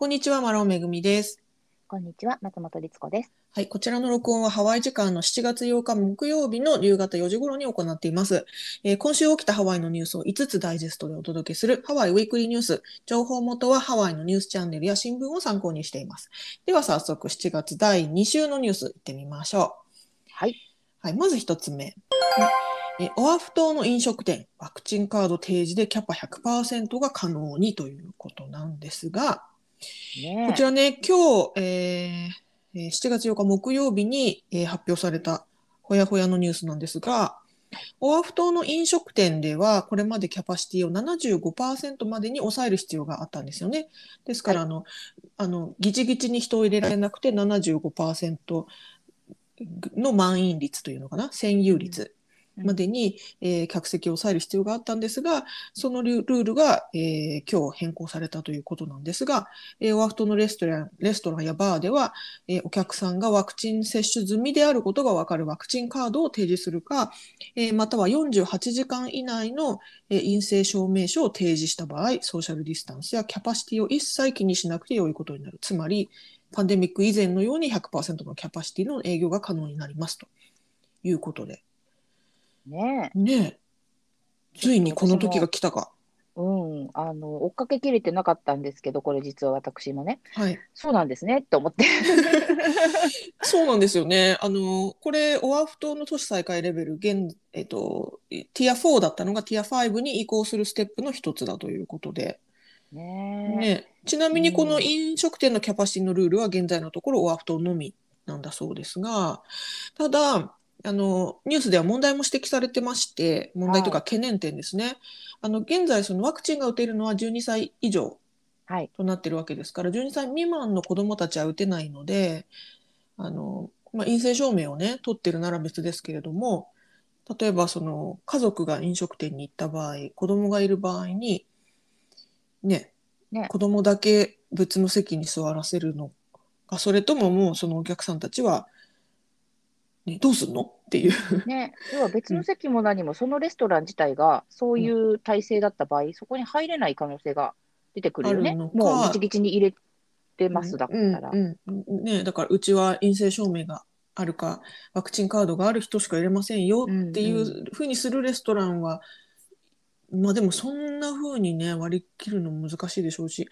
こんにちは、マロンめぐみです。こんにちは、松本律子です。はい、こちらの録音はハワイ時間の7月8日木曜日の夕方4時頃に行っています。えー今週起きたハワイのニュースを5つダイジェストでお届けするハワイウィークリーニュース。情報元はハワイのニュースチャンネルや新聞を参考にしています。では早速7月第2週のニュースいってみましょはい。う。はい、まず1つ目。えーオアフ島の飲食店、ワクチンカード提示でキャパ100%が可能にということなんですが、ねこちらね、今日、えーえー7月8日木曜日に、えー発表されたほやほやのニュースなんですが、オアフ島の飲食店では、これまでキャパシティを75%までに抑える必要があったんですよね。ですから、あの、あの、ギチギチに人を入れられなくて75%の満員率というのかな、占有率までに、えー客席を抑える必要があったんですが、そのルールが、えー今日変更されたということなんですが、えーオアフ島のレストランレストランやバーでは、えーお客さんがワクチン接種済みであることが分かるワクチンカードを提示するか、えーまたは48時間以内の、えー陰性証明書を提示した場合、ソーシャルディスタンスやキャパシティを一切気にしなくてよいことになる。つまり、パンデミック以前のように100%のキャパシティの営業が可能になりますということで。ねねえ。ついにこの時が来たか。うん、あの、追っかけきれてなかったんですけど、これ実は私もね、はい。そうなんですねって思って。そうなんですよね。あの、これ、オアフ島の都市再開レベル、現、えっと、ティア4だったのがティア5に移行するステップの一つだということで。ねね、ちなみにこのうん飲食店のキャパシティのルールは現在のところオアフ島のみなんだそうですが、ただ、あの、ニュースでは問題も指摘されてまして、問題というかは懸念点ですね。あの、現在そのワクチンが打てるのは12歳以上はい。となってるわけですから、12歳未満の子どもたちは打てないので、あの、まあ、陰性証明をね、取ってるなら別ですけれども、例えばその家族が飲食店に行った場合、子供がいる場合に、ね、ね子供だけ別の席に座らせるのか、それとももうそのお客さんたちは、ね、どうすんの？っていう。ね、要は別の席も何も、そのレストラン自体がそういう体制だった場合、そこに入れない可能性が出てくるよね。もうギチギチに入れてますだったら。うんうんうんね、だからうちは陰性証明があるかワクチンカードがある人しか入れませんよっていうふうにするレストランは、まあでもそんなふうにね割り切るの難しいでしょうし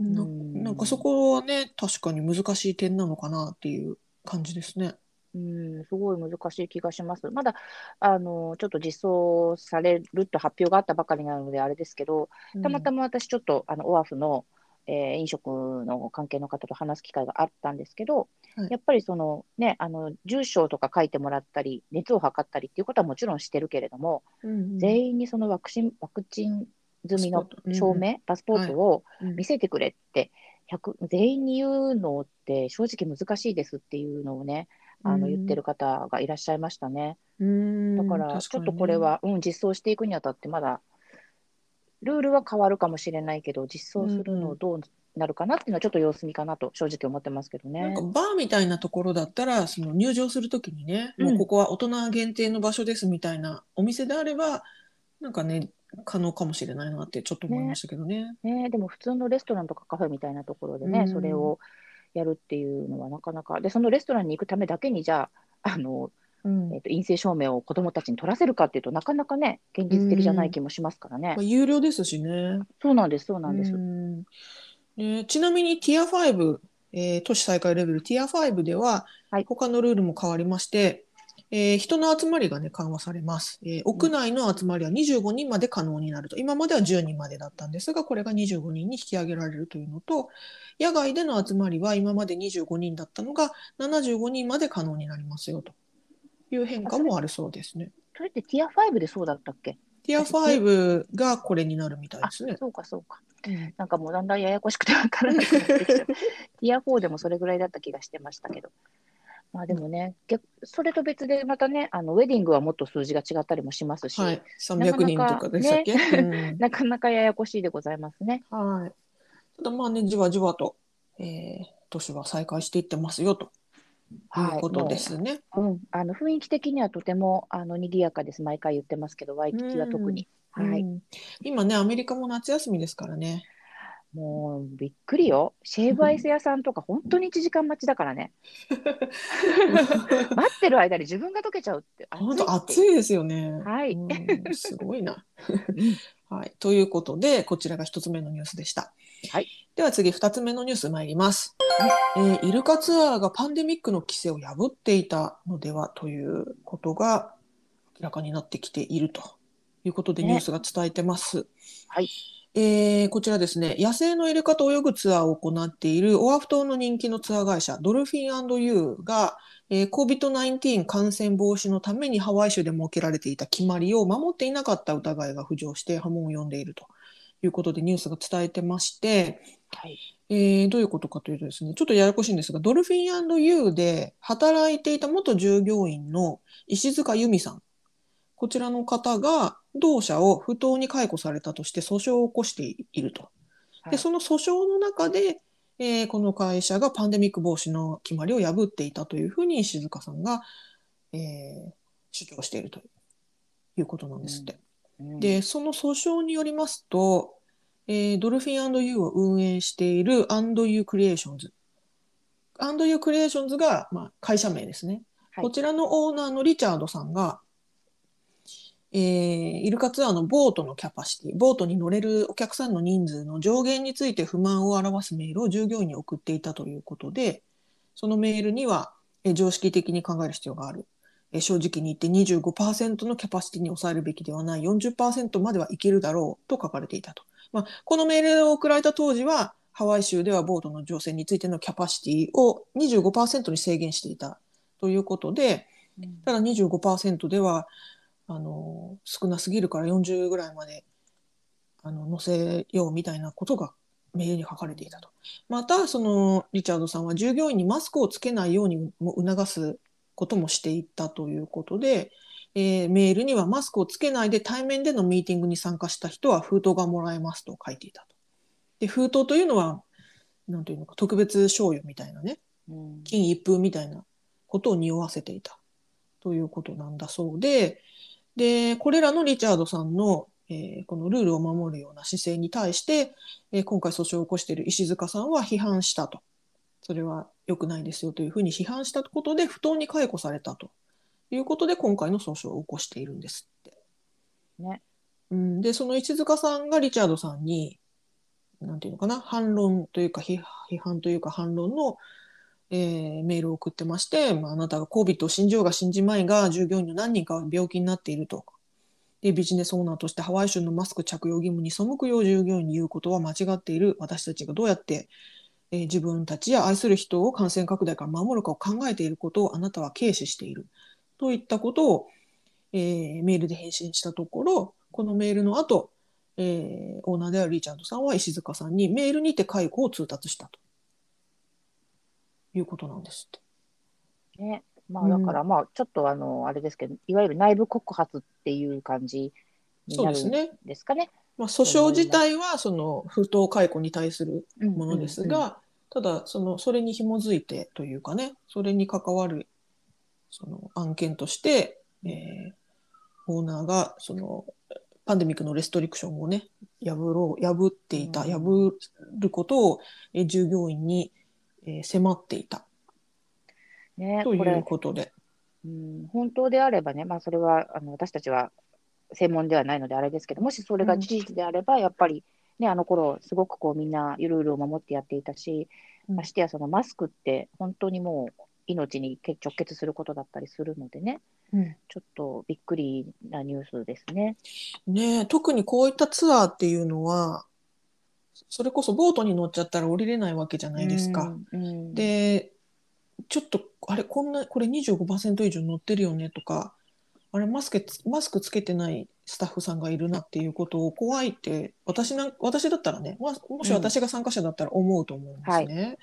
なうんなんかそこはね確かに難しい点なのかなっていう感じですね。うん、すごい難しい気がします。まだあのちょっと実装されると発表があったばかりなのであれですけど、たまたま私ちょっとあのオアフの、えー飲食の関係の方と話す機会があったんですけど、はい。やっぱりそのねあの住所とか書いてもらったり熱を測ったりっていうことはもちろんしてるけれども、うんうん。全員にそのワクチンワクチン済みのパスポート。うん証明、パスポートをうん。見せてくれって、100全員に言うのって正直難しいですっていうのをねあのうん。言ってる方がいらっしゃいましたね。うん。だからちょっとこれは、うん、実装していくにあたってまだルールは変わるかもしれないけど実装するのどうなるかなっていうのはちょっと様子見かなと正直思ってますけどね。なんか。バーみたいなところだったらその入場するときにね、もうここは大人限定の場所ですみたいなお店であればなんかね可能かもしれないなってちょっと思いましたけどね。ね。でも普通のレストランとかカフェみたいなところでね、うん。それをやるっていうのはなかなかでそのレストランに行くためだけにじゃあ あの、うんえっと陰性証明を子どもたちに取らせるかっていうとなかなかね現実的じゃない気もしますからね。まあ、有料ですしね。そうなんですそうなんです。うんねちなみにティア5、えー都市再開レベルティア5では、はい他のルールも変わりまして、えー人の集まりが、ね、緩和されます、えー屋内の集まりは25人まで可能になると、今までは10人までだったんですが、これが25人に引き上げられるというのと、野外での集まりは今まで25人だったのが75人まで可能になりますよという変化もあるそうですね。それってティア5でそうだったっけ？ティア5がこれになるみたいあですね。そうかそうか。うんなんかもうだんだんややこしくてわからなくなってきちゃう。ティア4でもそれぐらいだった気がしてましたけど。まあでもね、逆それと別でまたね、あのウェディングはもっと数字が違ったりもしますし、はい、300人とかでしたっけ、うんなかなかややこしいでございますね。はい。ただまあね、じわじわと、えー、年は再開していってますよということですね。うん、あの雰囲気的にはとてもあの賑やかです。毎回言ってますけど、ワイキキは特に。はい。うん今ね、アメリカも夏休みですからね。もうびっくりよ。シェーブアイス屋さんとか本当に1時間待ちだからね。待ってる間に自分が溶けちゃうって。本当暑暑いですよね。はいうんすごいな。うんはい。ということで、こちらが一つ目のニュースでした。はい。では次、二つ目のニュース参ります。えーイルカツアーがパンデミックの規制を破っていたのではということが明らかになってきているということでねニュースが伝えてます。はい。えーこちらですね、野生のイルカと泳ぐツアーを行っているオアフ島の人気のツアー会社、ドルフィンユーが、えー COVID-19 感染防止のためにハワイ州で設けられていた決まりを守っていなかった疑いが浮上して波紋を呼んでいるということでニュースが伝えてまして、はい。えーどういうことかというとですね、ちょっとややこしいんですが、ドルフィンユーで働いていた元従業員の石塚由美さん、こちらの方が同社を不当に解雇されたとして訴訟を起こしていると。はいで、その訴訟の中で、えーこの会社がパンデミック防止の決まりを破っていたというふうに石塚さんが、えー主張しているということなんですって。うんで、その訴訟によりますと、えードルフィンユーを運営しているアンドユークリエーションズ。アンドユークリエーションズが、まあ、会社名ですね。はいこちらのオーナーのリチャードさんが、えーイルカツアーのボートのキャパシティ、ボートに乗れるお客さんの人数の上限について不満を表すメールを従業員に送っていたということで、そのメールには、えー常識的に考える必要がある。えー正直に言って25%のキャパシティに抑えるべきではない40%まではいけるだろうと書かれていたと。まあ、このメールを送られた当時は、ハワイ州ではボートの乗船についてのキャパシティを25%に制限していたということで、うんただ25%ではあの少なすぎるから40ぐらいまであの載せようみたいなことがメールに書かれていたと。またそのリチャードさんは従業員にマスクをつけないようにも促すこともしていったということで、えーメールにはマスクをつけないで対面でのミーティングに参加した人は封筒がもらえますと書いていたと。で封筒というのはなんていうのか特別賞与みたいなねうん金一封みたいなことを匂わせていたということなんだそうで、で、これらのリチャードさんの、えーこのルールを守るような姿勢に対して、えー今回訴訟を起こしている石塚さんは批判したと。それは良くないですよというふうに批判したことで不当に解雇されたということで今回の訴訟を起こしているんですって。ね。うん、で、その石塚さんがリチャードさんに、なんていうのかな、反論というか批批判というか反論の、えーメールを送ってまして、まあ、あなたが COVID を信じようが信じまいが従業員の何人かは病気になっていると。でビジネスオーナーとしてハワイ州のマスク着用義務に背くよう従業員に言うことは間違っている。私たちがどうやって、えー自分たちや愛する人を感染拡大から守るかを考えていることをあなたは軽視している。といったことを、えーメールで返信したところこのメールの後、えーオーナーであるリチャードさんは石塚さんにメールにて解雇を通達したと。いうことなんですって。ね。まあ、うんだから、まあ、ちょっと、あの、あれですけど、いわゆる内部告発っていう感じになるんですね。ですかね。まあ、訴訟自体はその不当解雇に対するものですが、ただそのそれに紐づいてというかねそれに関わるその案件として、えーオーナーがそのパンデミックのレストリクションをね破ろう破っていた、うん破ることを、えー従業員に、えー迫っていたね、ということで。うん、本当であればね、まあ、それはあの私たちは専門ではないのであれですけど、もしそれが事実であれば、やっぱり、ね、あの頃すごくこうみんなルールを守ってやっていたし、うんましてやそのマスクって本当にもう命に直結することだったりするのでね、うんちょっとびっくりなニュースですね。ねえ特にこういったツアーっていうのはそれこそボートに乗っちゃったら降りれないわけじゃないですか。うん。うん、でちょっとあれこんなこれ25%以上乗ってるよねとかあれマスクつマスクつけてないスタッフさんがいるなっていうことを怖いって私なん私だったらねももし私が参加者だったら思うと思うんですね、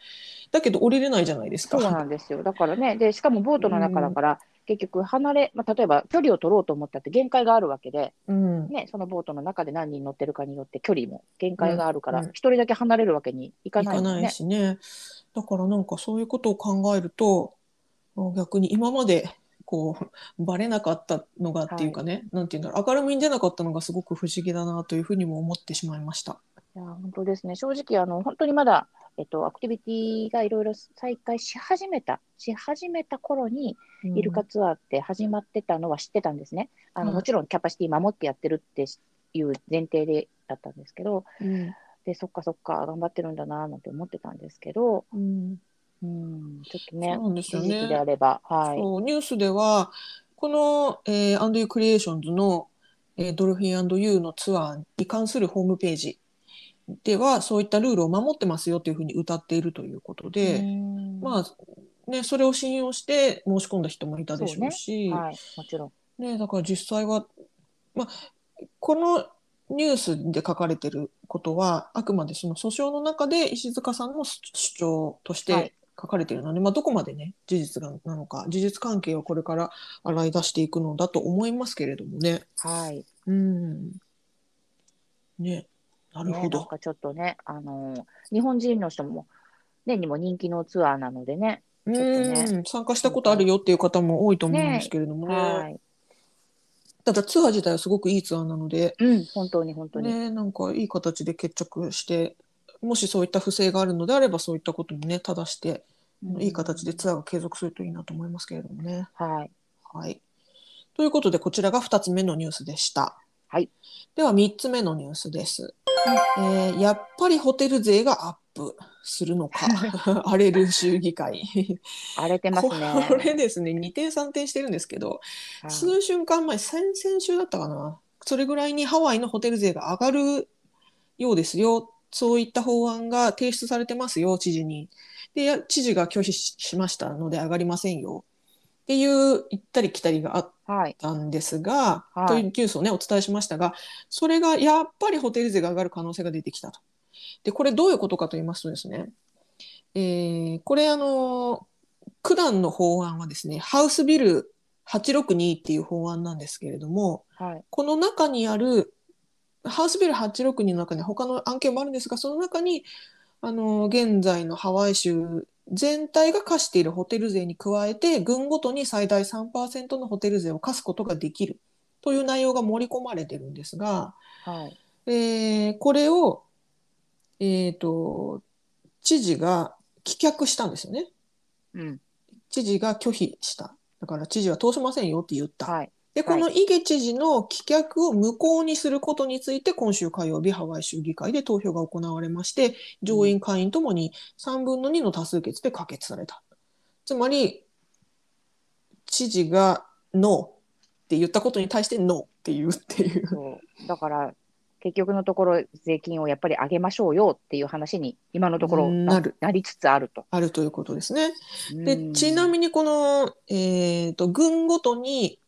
だけど降りれないじゃないですか。そうなんですよ。だからね、でしかもボートの中だから、結局離れ、まあ、例えば距離を取ろうと思ったって限界があるわけで、うんね、そのボートの中で何人乗ってるかによって距離も限界があるから、うん一人だけ離れるわけにいかないないもんね。しね。だからなんかそういうことを考えると逆に今までこう バレなかったのがっていうかね、なんていうんだろう明るみに出なかったのがすごく不思議だなというふうにも思ってしまいました。いいや本当ですね。正直、あの、本当にまだ、えっと、アクティビティがいろいろ再開し始めた、し始めた頃に、イルカツアーって始まってたのは知ってたんですね。あの、はいもちろんキャパシティ守ってやってるっていう前提でだったんですけど、うんで、そっかそっか、頑張ってるんだな、なんて思ってたんですけど、うんうん、ちょっとね、そうですよねであれば、はい。そうニュースではこの、えー、アンドユークリエーションズの、えードルフィンユーのツアーに関するホームページではそういったルールを守ってますよというふうに歌っているということで、うんまあね、それを信用して申し込んだ人もいたでしょうしはい、もちろん。ね、だから実際は、まあ、このニュースで書かれてることはあくまでその訴訟の中で石塚さんの主主張としはいて書かれているので、まあ、どこまでね事実がなのか事実関係をこれから洗い出していくのだと思いますけれどもね。はい。うんねなるね、なんほど。かちょっとね、あのー日本人の人も、ね、にも人気のツアーなのでね、うちょっとねん参加したことあるよっていう方も多いと思うんですけれどもね。はい。ただツアー自体はすごくいいツアーなので、うん、本当に本当に。ね、なんかいい形で決着してもしそういった不正があるのであればそういったこともね正して、うんいい形でツアーが継続するといいなと思いますけれどもね。はい。はい、ということでこちらが2つ目のニュースでした。はい、では3つ目のニュースです。えーやっぱりホテル税がアップするのか 荒れる州議会。荒れてますね。こ れですね2点3点してるんですけど、はい数週間前先々週だったかなそれぐらいにハワイのホテル税が上がるようですよそういった法案が提出されてますよ知事にでや知事が拒否ししましたので上がりませんよっていう行ったり来たりがあっはい。たんですが、はいというニュースをねお伝えしましたがそれがやっぱりホテル税が上がる可能性が出てきたと。でこれどういうことかと言いますとですね、えーこれあの九段の法案はですねハウスビル862っていう法案なんですけれどもはい。この中にあるハウスビル862の中に他の案件もあるんですがその中にあの現在のハワイ州全体が課しているホテル税に加えて郡ごとに最大3%のホテル税を課すことができるという内容が盛り込まれてるんですが、はい。えーこれを、えー、と知事が棄却したんですよね。うん。知事が拒否した。だから知事は通しませんよって言った。はい。で、このイゲ知事の棄却を無効にすることについて、今週火曜日、ハワイ州議会で投票が行われまして、上院、下院ともに3分の2の多数決で可決された。つまり、知事がノーって言ったことに対してノーって言うっていう。だから、結局のところ、税金をやっぱり上げましょうよっていう話に、今のところなるなりつつあると。あるということですね。うで、んちなみにこの、えー、と、郡ごとに、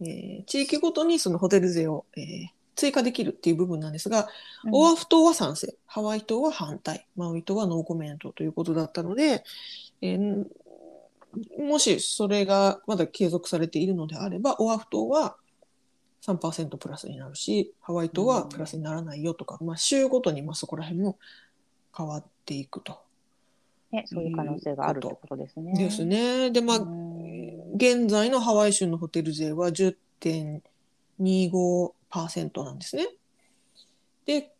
えー地域ごとにそのホテル税を、えー追加できるっていう部分なんですが、うんオアフ島は賛成、ハワイ島は反対、マウイ島はノーコメントということだったので、えーもしそれがまだ継続されているのであれば、オアフ島は3%プラスになるし、ハワイ島はプラスにならないよとか、まあ、州ごとにまあそこら辺も変わっていくと。ね、そういう可能性があるってことですね。ですね。で、まあ、うん現在のハワイ州のホテル税は10.25%なんですね。で、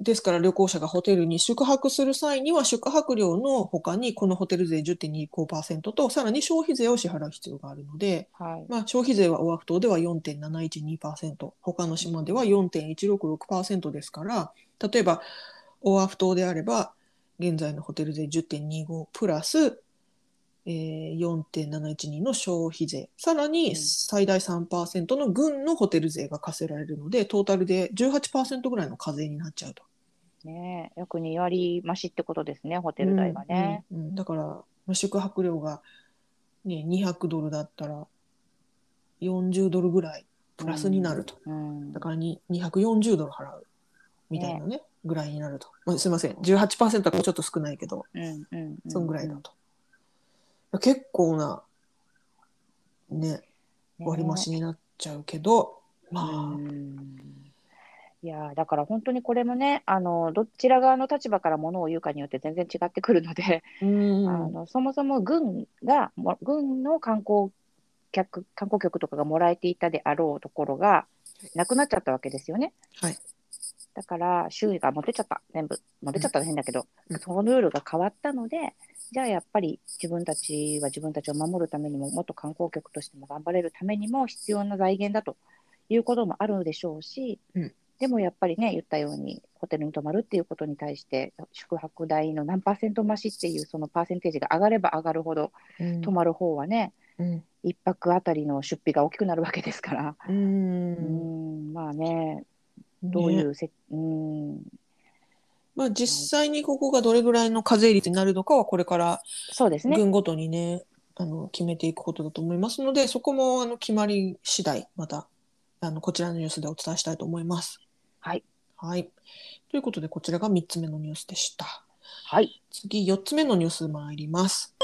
ですから旅行者がホテルに宿泊する際には宿泊料の他にこのホテル税10.25%とさらに消費税を支払う必要があるので、はい。まあ、消費税はオアフ島では4.712%他の島では4.166%ですから例えばオアフ島であれば現在のホテル税10.25プラス、えー、4.712の消費税さらにうん最大3%の軍のホテル税が課せられるのでトータルで18%ぐらいの課税になっちゃうと。ね、約2割増しってことですね、ホテル代がね。うんうんうんだからまあ宿泊料が、ね、200ドルだったら40ドルぐらいプラスになると。うんだからに240ドル払うみたいなねぐらいになると。まあ、すいません。18%はちょっと少ないけど、うんうんうんそんぐらいだと。結構な、ね、割増しになっちゃうけど、まあ、うんいやーだから本当にこれもねあのどちら側の立場からものを言うかによって全然違ってくるので、うんあのそもそも軍がも軍の観光客観光局とかがもらえていたであろうところがなくなっちゃったわけですよね。はい。だから周囲が持てちゃった。全部持てちゃったら変だけど、うん。そのルールが変わったのでじゃあやっぱり自分たちは自分たちを守るためにももっと観光客としても頑張れるためにも必要な財源だということもあるでしょうし、うん。でもやっぱりね言ったようにホテルに泊まるっていうことに対して宿泊代の何パーセント増しっていうそのパーセンテージが上がれば上がるほどうん。泊まる方はねうん。一泊あたりの出費が大きくなるわけですから。ううんんまあね、どういねうせ、うん、まあ、実際にここがどれぐらいの課税率になるのかはこれからそうですね。軍ごとにねあの決めていくことだと思いますのでそこもあの決まり次第またあのこちらのニュースでお伝えしたいと思います。はい。はい、ということでこちらが3つ目のニュースでした。はい。次4つ目のニュース参ります。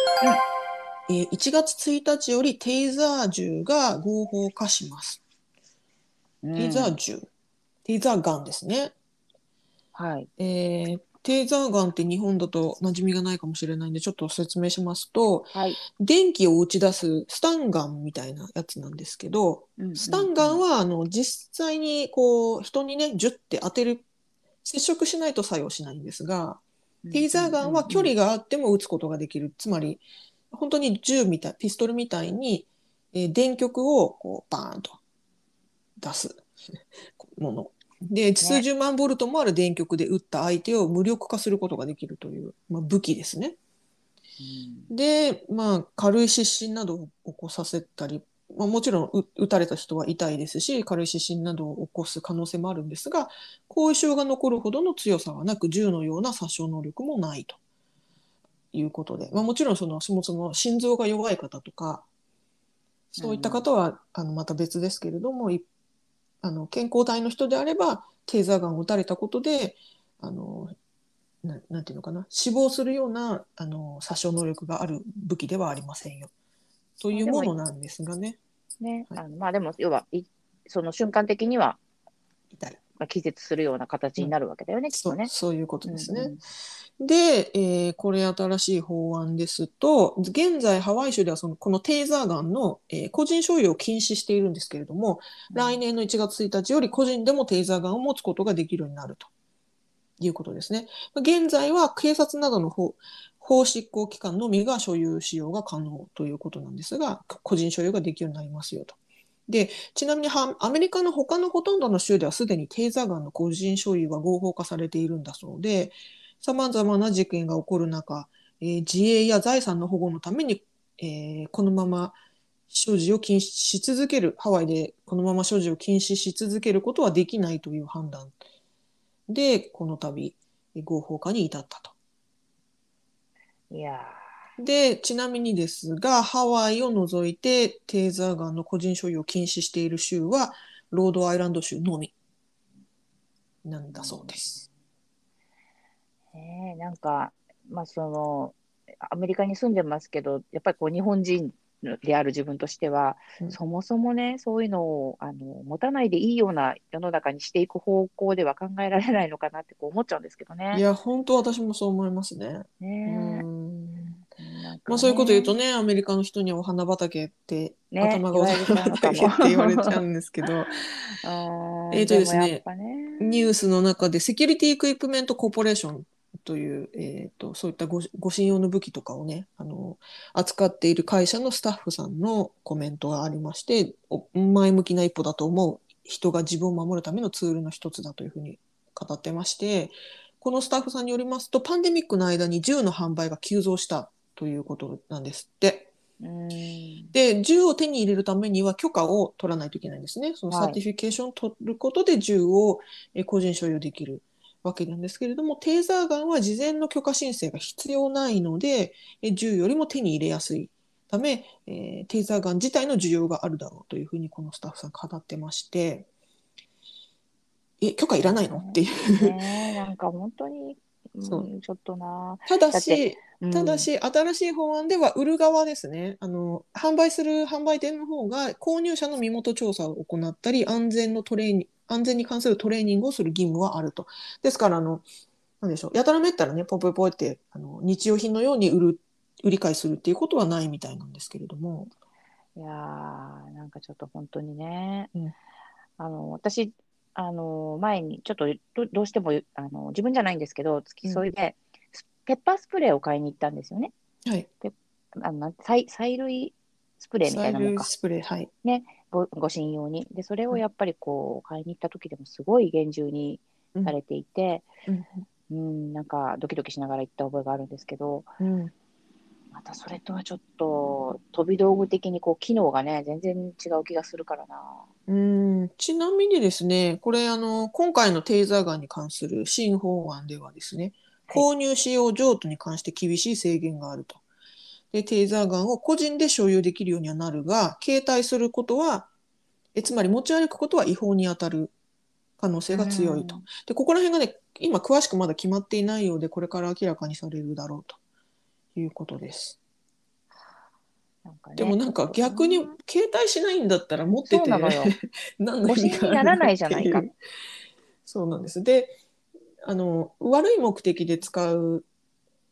えー1月1日よりテイザー銃が合法化します。うんテイザー銃、テイザーガンですね。はい。えーテーザーガンって日本だと馴染みがないかもしれないんでちょっと説明しますとはい。電気を打ち出すスタンガンみたいなやつなんですけどスタンガンは、はあの実際にこう人にねジュッて当てる接触しないと作用しないんですがテーザーガンは距離があっても撃つことができるつまり本当に銃みたいピストルみたいに、えー電極をこうバーンと出すもので数十万ボルトもある電極で撃った相手を無力化することができるという、まあ、武器ですね。で、まあ、軽い失神などを起こさせたり、まあ、もちろんう撃たれた人は痛いですし軽い失神などを起こす可能性もあるんですが後遺症が残るほどの強さはなく銃のような殺傷能力もないと。いうことで、まあ、もちろんそのそもそも心臓が弱い方とかそういった方は、あのまた別ですけれどもいあの健康体の人であればテーザーガンを撃たれたことであのななんていうのかな死亡するようなあの殺傷能力がある武器ではありませんよ。というものなんですがね。ね、はい。あのまあでも、要は、いその瞬間的には、痛い。まあ、気絶するような形になるわけだよね、きっそうとね。そういうことですね。うんうんで、えーこれ新しい法案ですと現在ハワイ州ではそのこのテーザーガンの、えー個人所有を禁止しているんですけれども、来年の1月1日より個人でもテーザーガンを持つことができるようになるということですね。現在は警察などの法法執行機関のみが所有使用が可能ということなんですが個人所有ができるようになりますよと。でちなみにはアメリカの他のほとんどの州ではすでにテーザーガンの個人所有は合法化されているんだそうでさまざまな事件が起こる中、えー自衛や財産の保護のために、えーこのまま所持を禁止し続けるハワイでこのまま所持を禁止し続けることはできないという判断でこの度えー合法化に至ったと。いやでちなみにですがハワイを除いてテーザーガンの個人所有を禁止している州はロードアイランド州のみなんだそうです。ーねえなんか、まあ、その、アメリカに住んでますけど、やっぱりこう、日本人である自分としては、うん。そもそもね、そういうのをあの持たないでいいような世の中にしていく方向では考えられないのかなってこう思っちゃうんですけどね。いや本当私もそう思いますね。うねえ。ん。ねまあそういうこと言うとね、アメリカの人にはお花畑って、ね頭がお花畑って言われちゃうんですけど、えーとですねね。ニュースの中でセキュリティ・エクイプメント・コーポレーションという、えー、とそういったご護身用の武器とかをねあの扱っている会社のスタッフさんのコメントがありましてお前向きな一歩だと思う人が自分を守るためのツールの一つだというふうに語ってましてこのスタッフさんによりますとパンデミックの間に銃の販売が急増したということなんですって。うんで銃を手に入れるためには許可を取らないといけないんですね。そのはいサーティフィケーションを取ることで銃をえ個人所有できるわけなんですけれども、テーザーガンは事前の許可申請が必要ないので、え銃よりも手に入れやすいため、えーテーザーガン自体の需要があるだろうというふうにこのスタッフさん語ってまして、え、許可いらないの？っていう。ねえなんか本当に、うんそう。ちょっとな、ただし、うん。ただし、新しい法案では売る側ですね。あの販売する販売店の方が購入者の身元調査を行ったり安全のトレーニング安全に関するトレーニングをする義務はあると。ですからあのなんでしょうやたらめったらねポイポイポイってあの日用品のように売る売り買いするっていうことはないみたいなんですけれども。いやーなんかちょっと本当にね、うんあの私あの前にちょっとどどうしてもあの自分じゃないんですけど付き添いで、スペッパースプレーを買いに行ったんですよね。はい。あの催催涙スプレーみたいなもんかスプレー、はい。ごご診用に。でそれをやっぱりこう買いに行った時でもすごい厳重にうん。されていて、うん。うん、なんかドキドキしながら行った覚えがあるんですけどうん。またそれとはちょっと飛び道具的にこう機能がね全然違う気がするからな。うん。ちなみにですね、これあの、今回のテーザーガンに関する新法案ではですね、購入使用譲渡に関して厳しい制限があると。で、テーザーガンを個人で所有できるようにはなるが、携帯することは、えつまり持ち歩くことは違法に当たる可能性が強いと。で、ここら辺がね、今詳しくまだ決まっていないようで、これから明らかにされるだろうということです。ねでもなんか逆に携帯しないんだったら持ってて 何の意味がならないじゃないかそうなんです。で、あの、悪い目的で使う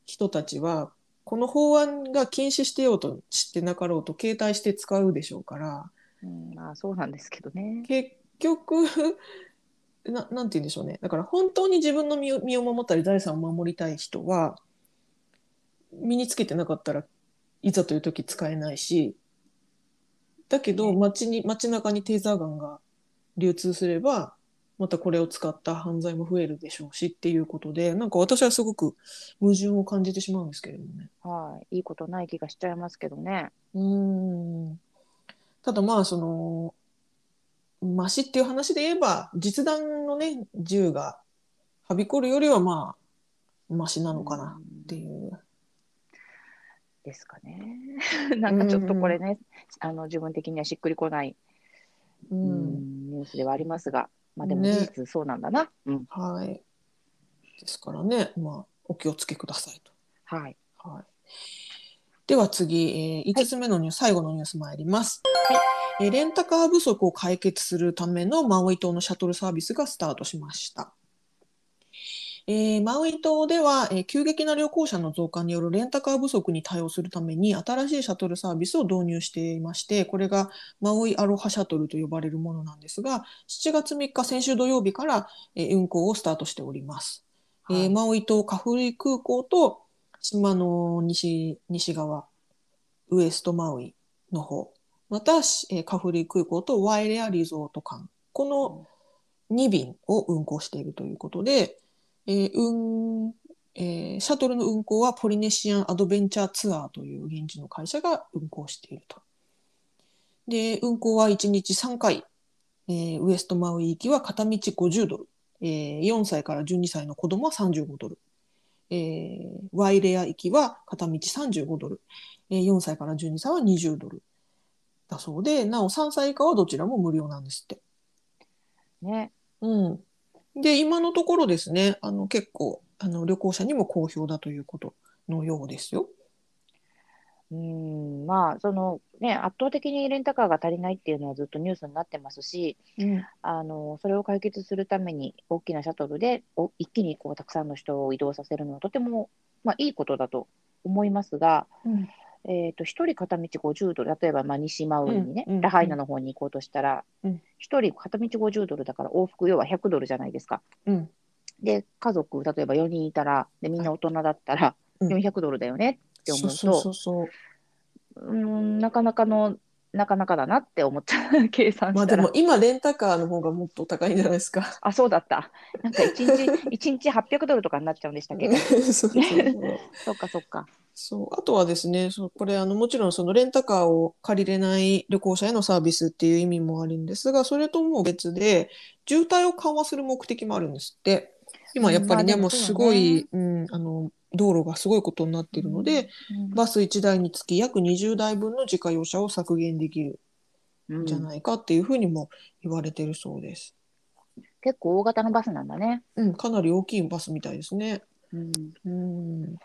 人たちは、この法案が禁止してようとしてなかろうと、携帯して使うでしょうから、うん、まあそうなんですけどね。結局、ななんて言うんでしょうね。だから本当に自分の身を身を守ったり財産を守りたい人は、身につけてなかったらいざという時使えないし、だけどね街に、街中にテーザーガンが流通すれば、またこれを使った犯罪も増えるでしょうしっていうことで、なんか私はすごく矛盾を感じてしまうんですけれどもね。はい、いいことない気がしちゃいますけどね。うーんただまあそのマシっていう話で言えば実弾のね銃がはびこるよりはまあマシなのかなっていう。ですかね。なんかちょっとこれね、あの自分的にはしっくりこない、ううんんニュースではありますが、まあでもね事実そうなんだな。うん、はい。ですからねまあお気をつけくださいと。はい。はい、では次、えー、5つ目のニュース、最後のニュース参ります、えーレンタカー不足を解決するためのマウイ島のシャトルサービスがスタートしました。えーマウイ島では、えー急激な旅行者の増加によるレンタカー不足に対応するために新しいシャトルサービスを導入していましてこれがマウイアロハシャトルと呼ばれるものなんですが7月3日先週土曜日から、えー運行をスタートしております。えーはいマウイ島カフリ空港と島の西西側ウエストマウイの方また、しえーカフリ空港とワイレアリゾート間この2便を運航しているということで、えー運えーシャトルの運航はポリネシアンアドベンチャーツアーという現地の会社が運航していると。で運航は1日3回、えーウエストマウイ行きは片道50ドル、えー4歳から12歳の子供は35ドル、えーワイレア行きは片道35ドル、えー4歳から12歳は20ドルだそうでなお3歳以下はどちらも無料なんですって。ね。うん、で今のところですねあの結構あの旅行者にも好評だということのようですよ。うん、まあ、そのね、圧倒的にレンタカーが足りないっていうのはずっとニュースになってますし、うんあのそれを解決するために大きなシャトルでお一気にこうたくさんの人を移動させるのはとても、まあ、いいことだと思いますが、うんえー、と1人片道50ドル、例えばまあ西マウイにね、うんうんラハイナの方に行こうとしたら、うん1人片道50ドルだから往復要は100ドルじゃないですか。うんで、家族、例えば4人いたら、でみんな大人だったらうん400ドルだよねって思うと、そうんなかなかの、なかなかだなって思っちゃう、計算したら。まあでも今レンタカーの方がもっと高いんじゃないですか。あ、そうだった。なんか1日、一日800ドルとかになっちゃうんでしたっけ？ど。そうそうそう そっかそっか。そう。あとはですねそうこれあのもちろんそのレンタカーを借りれない旅行者へのサービスっていう意味もあるんですがそれとも別で渋滞を緩和する目的もあるんですって。今やっぱりね、ももうすごい、うん、あの道路がすごいことになっているので、うんバス1台につき約20台分の自家用車を削減できるうんんじゃないかっていうふうにも言われてるそうです。結構大型のバスなんだね。うん、かなり大きいバスみたいですね。うん。うん、ま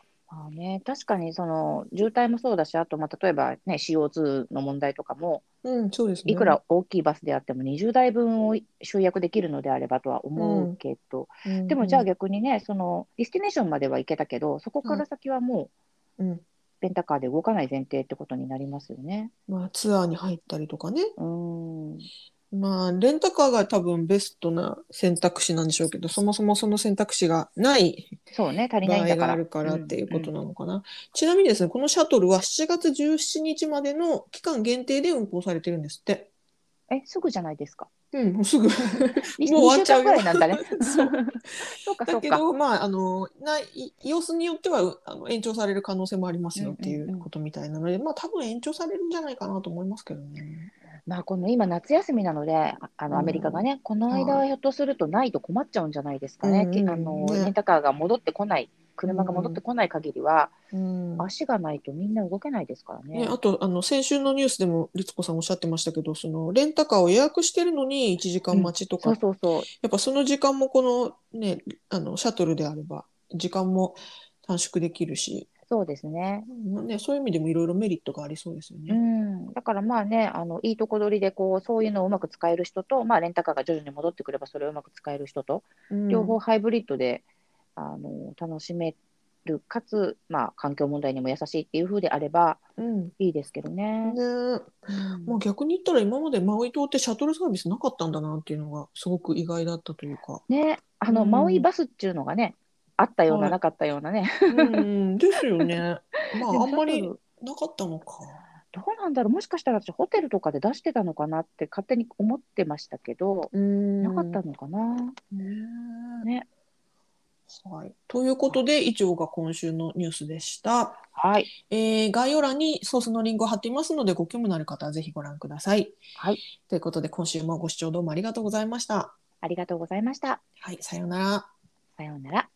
あね、確かにその渋滞もそうだし、あとまあ例えば、ね、CO2 の問題とかも、うん、そうですね。いくら大きいバスであっても20台分を集約できるのであればとは思うけど、うん、でもじゃあ逆にね、そのディスティネーションまでは行けたけど、そこから先はもうん、うレンタカーで動かない前提ってことになりますよね。まあツアーに入ったりとかね。うん。うまあ、レンタカーが多分ベストな選択肢なんでしょうけど、そもそもその選択肢がないそうね、足り場ないんだから。合があるからっていうことなのかな。ちなみにですね、このシャトルは7月17日までの期間限定で運行されてるんですって。え、すぐじゃないですか？うん、もうすぐ。にもう終わっちゃうよ二週間ぐらいなんだね。そうそうか、そうか。だけど、まあ、あの、ない、様子によっては、うあの延長される可能性もありますよっていんうんううんことみたいなので、まあ、多分延長されるんじゃないかなと思いますけどね。まあ、この今、夏休みなので、ああのうん。アメリカがね、この間ひょっとするとないと困っちゃうんじゃないですかね。うんあのねレンタカーが戻ってこない、車が戻ってこない限りは、うん。足がないとみんな動けないですからね。ね、あとあの先週のニュースでも律子さんおっしゃってましたけどそのレンタカーを予約してるのに1時間待ちとか、そうそうそう。やっぱその時間もこの,、ね、あのシャトルであれば時間も短縮できるし、そうですね。まあね、そういう意味でもいろいろメリットがありそうですようね。ん、だからまあね、あのいいとこ取りでこうそういうのをうまく使える人と、まあ、レンタカーが徐々に戻ってくればそれをうまく使える人と、うん両方ハイブリッドであの楽しめる、かつ、まあ、環境問題にも優しいっていう風であればうんいいですけどね。ねうんまあ、逆に言ったら今までマウイ島ってシャトルサービスなかったんだなっていうのがすごく意外だったというか。ね、あの、うんマウイバスっていうのがね、あったような、はいなかったようなね。うん、ですよね。まああんまりなかったのか。どうなんだろう、もしかしたら私、ホテルとかで出してたのかなって勝手に思ってましたけど、うんなかったのかな。ねねはい。ということで、以上が今週のニュースでした。はい。えー概要欄にソースのリンクを貼っていますので、ご興味のある方はぜひご覧ください。はい。ということで、今週もご視聴どうもありがとうございました。ありがとうございました。はい、さようなら。さようなら。